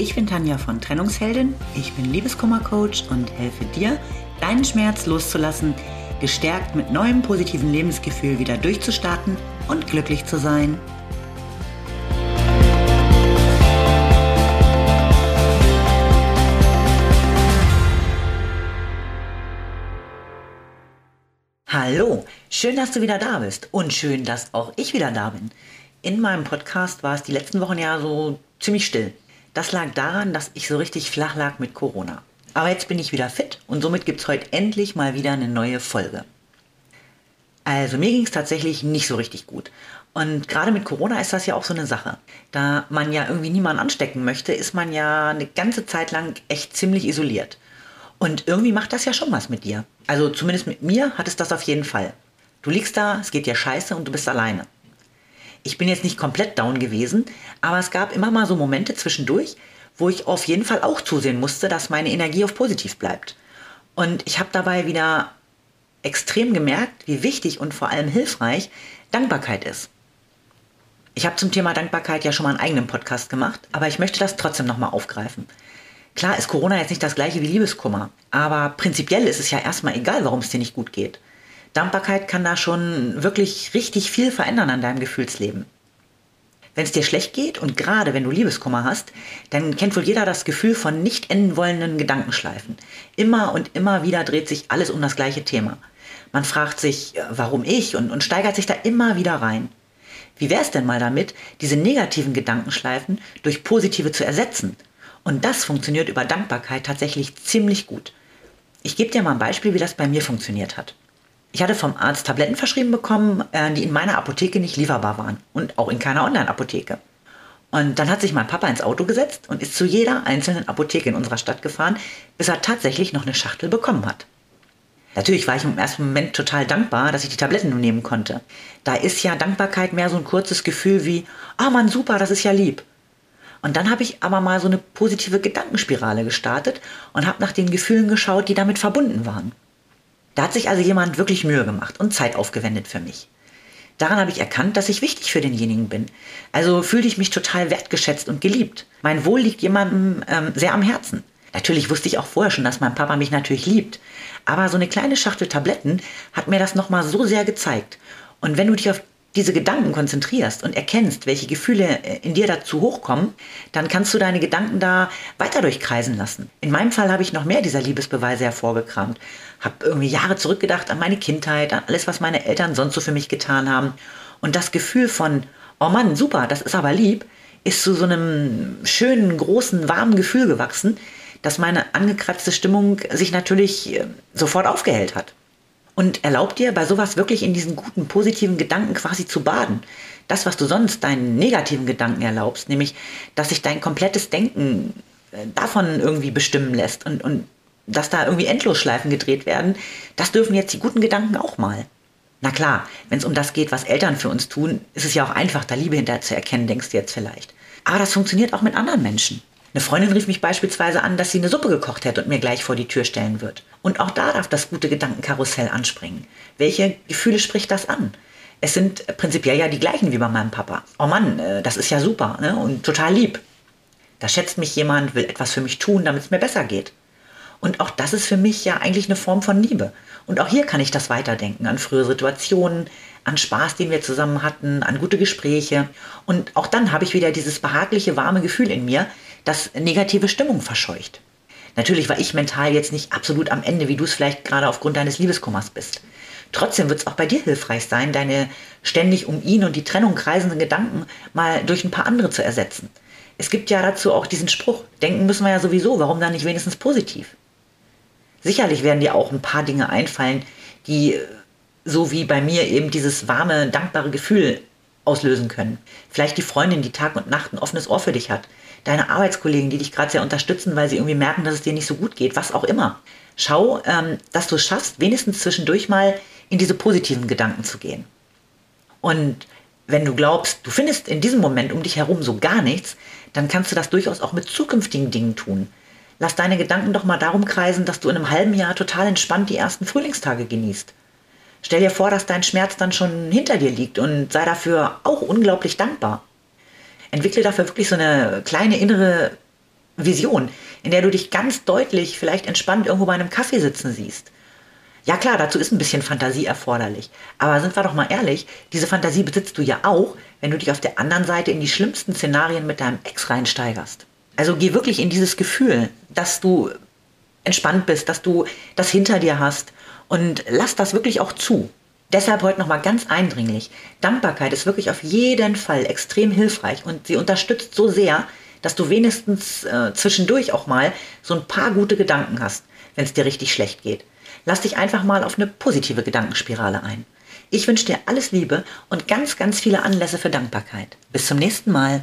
Ich bin Tanja von Trennungsheldin, ich bin Liebeskummercoach und helfe dir, deinen Schmerz loszulassen, gestärkt mit neuem positiven Lebensgefühl wieder durchzustarten und glücklich zu sein. Hallo, schön, dass du wieder da bist und schön, dass auch ich wieder da bin. In meinem Podcast war es die letzten Wochen ja so ziemlich still. Das lag daran, dass ich so richtig flach lag mit Corona. Aber jetzt bin ich wieder fit und somit gibt es heute endlich mal wieder eine neue Folge. Also mir ging es tatsächlich nicht so richtig gut. Und gerade mit Corona ist das ja auch so eine Sache. Da man ja irgendwie niemanden anstecken möchte, ist man ja eine ganze Zeit lang echt ziemlich isoliert. Und irgendwie macht das ja schon was mit dir. Also zumindest mit mir hat es das auf jeden Fall. Du liegst da, es geht dir scheiße und du bist alleine. Ich bin jetzt nicht komplett down gewesen, aber es gab immer mal so Momente zwischendurch, wo ich auf jeden Fall auch zusehen musste, dass meine Energie auf positiv bleibt. Und ich habe dabei wieder extrem gemerkt, wie wichtig und vor allem hilfreich Dankbarkeit ist. Ich habe zum Thema Dankbarkeit ja schon mal einen eigenen Podcast gemacht, aber ich möchte das trotzdem nochmal aufgreifen. Klar ist Corona jetzt nicht das gleiche wie Liebeskummer, aber prinzipiell ist es ja erstmal egal, warum es dir nicht gut geht. Dankbarkeit kann da schon wirklich richtig viel verändern an deinem Gefühlsleben. Wenn es dir schlecht geht und gerade wenn du Liebeskummer hast, dann kennt wohl jeder das Gefühl von nicht enden wollenden Gedankenschleifen. Immer und immer wieder dreht sich alles um das gleiche Thema. Man fragt sich, äh, warum ich und, und steigert sich da immer wieder rein. Wie wäre es denn mal damit, diese negativen Gedankenschleifen durch positive zu ersetzen? Und das funktioniert über Dankbarkeit tatsächlich ziemlich gut. Ich gebe dir mal ein Beispiel, wie das bei mir funktioniert hat. Ich hatte vom Arzt Tabletten verschrieben bekommen, äh, die in meiner Apotheke nicht lieferbar waren und auch in keiner Online-Apotheke. Und dann hat sich mein Papa ins Auto gesetzt und ist zu jeder einzelnen Apotheke in unserer Stadt gefahren, bis er tatsächlich noch eine Schachtel bekommen hat. Natürlich war ich im ersten Moment total dankbar, dass ich die Tabletten nun nehmen konnte. Da ist ja Dankbarkeit mehr so ein kurzes Gefühl wie, ah oh Mann, super, das ist ja lieb. Und dann habe ich aber mal so eine positive Gedankenspirale gestartet und habe nach den Gefühlen geschaut, die damit verbunden waren. Da hat sich also jemand wirklich Mühe gemacht und Zeit aufgewendet für mich. Daran habe ich erkannt, dass ich wichtig für denjenigen bin. Also fühlte ich mich total wertgeschätzt und geliebt. Mein Wohl liegt jemandem ähm, sehr am Herzen. Natürlich wusste ich auch vorher schon, dass mein Papa mich natürlich liebt. Aber so eine kleine Schachtel Tabletten hat mir das nochmal so sehr gezeigt. Und wenn du dich auf diese Gedanken konzentrierst und erkennst, welche Gefühle äh, in dir dazu hochkommen, dann kannst du deine Gedanken da weiter durchkreisen lassen. In meinem Fall habe ich noch mehr dieser Liebesbeweise hervorgekramt, habe irgendwie Jahre zurückgedacht an meine Kindheit, an alles, was meine Eltern sonst so für mich getan haben. Und das Gefühl von, oh Mann, super, das ist aber lieb, ist zu so einem schönen, großen, warmen Gefühl gewachsen, dass meine angekratzte Stimmung sich natürlich äh, sofort aufgehellt hat und erlaubt dir bei sowas wirklich in diesen guten, positiven Gedanken quasi zu baden. Das, was du sonst deinen negativen Gedanken erlaubst, nämlich, dass sich dein komplettes Denken äh, davon irgendwie bestimmen lässt und, und dass da irgendwie Endlosschleifen gedreht werden, das dürfen jetzt die guten Gedanken auch mal. Na klar, wenn es um das geht, was Eltern für uns tun, ist es ja auch einfach, da Liebe hinterher zu erkennen, denkst du jetzt vielleicht. Aber das funktioniert auch mit anderen Menschen. Eine Freundin rief mich beispielsweise an, dass sie eine Suppe gekocht hätte und mir gleich vor die Tür stellen wird. Und auch da darf das gute Gedankenkarussell anspringen. Welche Gefühle spricht das an? Es sind prinzipiell ja die gleichen wie bei meinem Papa. Oh Mann, äh, das ist ja super ne? und total lieb. Da schätzt mich jemand, will etwas für mich tun, damit es mir besser geht. Und auch das ist für mich ja eigentlich eine Form von Liebe. Und auch hier kann ich das weiterdenken an frühere Situationen, an Spaß, den wir zusammen hatten, an gute Gespräche. Und auch dann habe ich wieder dieses behagliche, warme Gefühl in mir, das negative Stimmung verscheucht. Natürlich war ich mental jetzt nicht absolut am Ende, wie du es vielleicht gerade aufgrund deines Liebeskummers bist. Trotzdem wird es auch bei dir hilfreich sein, deine ständig um ihn und die Trennung kreisenden Gedanken mal durch ein paar andere zu ersetzen. Es gibt ja dazu auch diesen Spruch, denken müssen wir ja sowieso, warum dann nicht wenigstens positiv? Sicherlich werden dir auch ein paar Dinge einfallen, die so wie bei mir eben dieses warme, dankbare Gefühl auslösen können. Vielleicht die Freundin, die Tag und Nacht ein offenes Ohr für dich hat. Deine Arbeitskollegen, die dich gerade sehr unterstützen, weil sie irgendwie merken, dass es dir nicht so gut geht. Was auch immer. Schau, ähm, dass du es schaffst, wenigstens zwischendurch mal in diese positiven Gedanken zu gehen. Und wenn du glaubst, du findest in diesem Moment um dich herum so gar nichts, dann kannst du das durchaus auch mit zukünftigen Dingen tun. Lass deine Gedanken doch mal darum kreisen, dass du in einem halben Jahr total entspannt die ersten Frühlingstage genießt. Stell dir vor, dass dein Schmerz dann schon hinter dir liegt und sei dafür auch unglaublich dankbar. Entwickle dafür wirklich so eine kleine innere Vision, in der du dich ganz deutlich, vielleicht entspannt irgendwo bei einem Kaffee sitzen siehst. Ja klar, dazu ist ein bisschen Fantasie erforderlich. Aber sind wir doch mal ehrlich, diese Fantasie besitzt du ja auch, wenn du dich auf der anderen Seite in die schlimmsten Szenarien mit deinem Ex reinsteigerst. Also geh wirklich in dieses Gefühl, dass du entspannt bist, dass du das hinter dir hast und lass das wirklich auch zu. Deshalb heute nochmal ganz eindringlich. Dankbarkeit ist wirklich auf jeden Fall extrem hilfreich und sie unterstützt so sehr, dass du wenigstens äh, zwischendurch auch mal so ein paar gute Gedanken hast, wenn es dir richtig schlecht geht. Lass dich einfach mal auf eine positive Gedankenspirale ein. Ich wünsche dir alles Liebe und ganz, ganz viele Anlässe für Dankbarkeit. Bis zum nächsten Mal.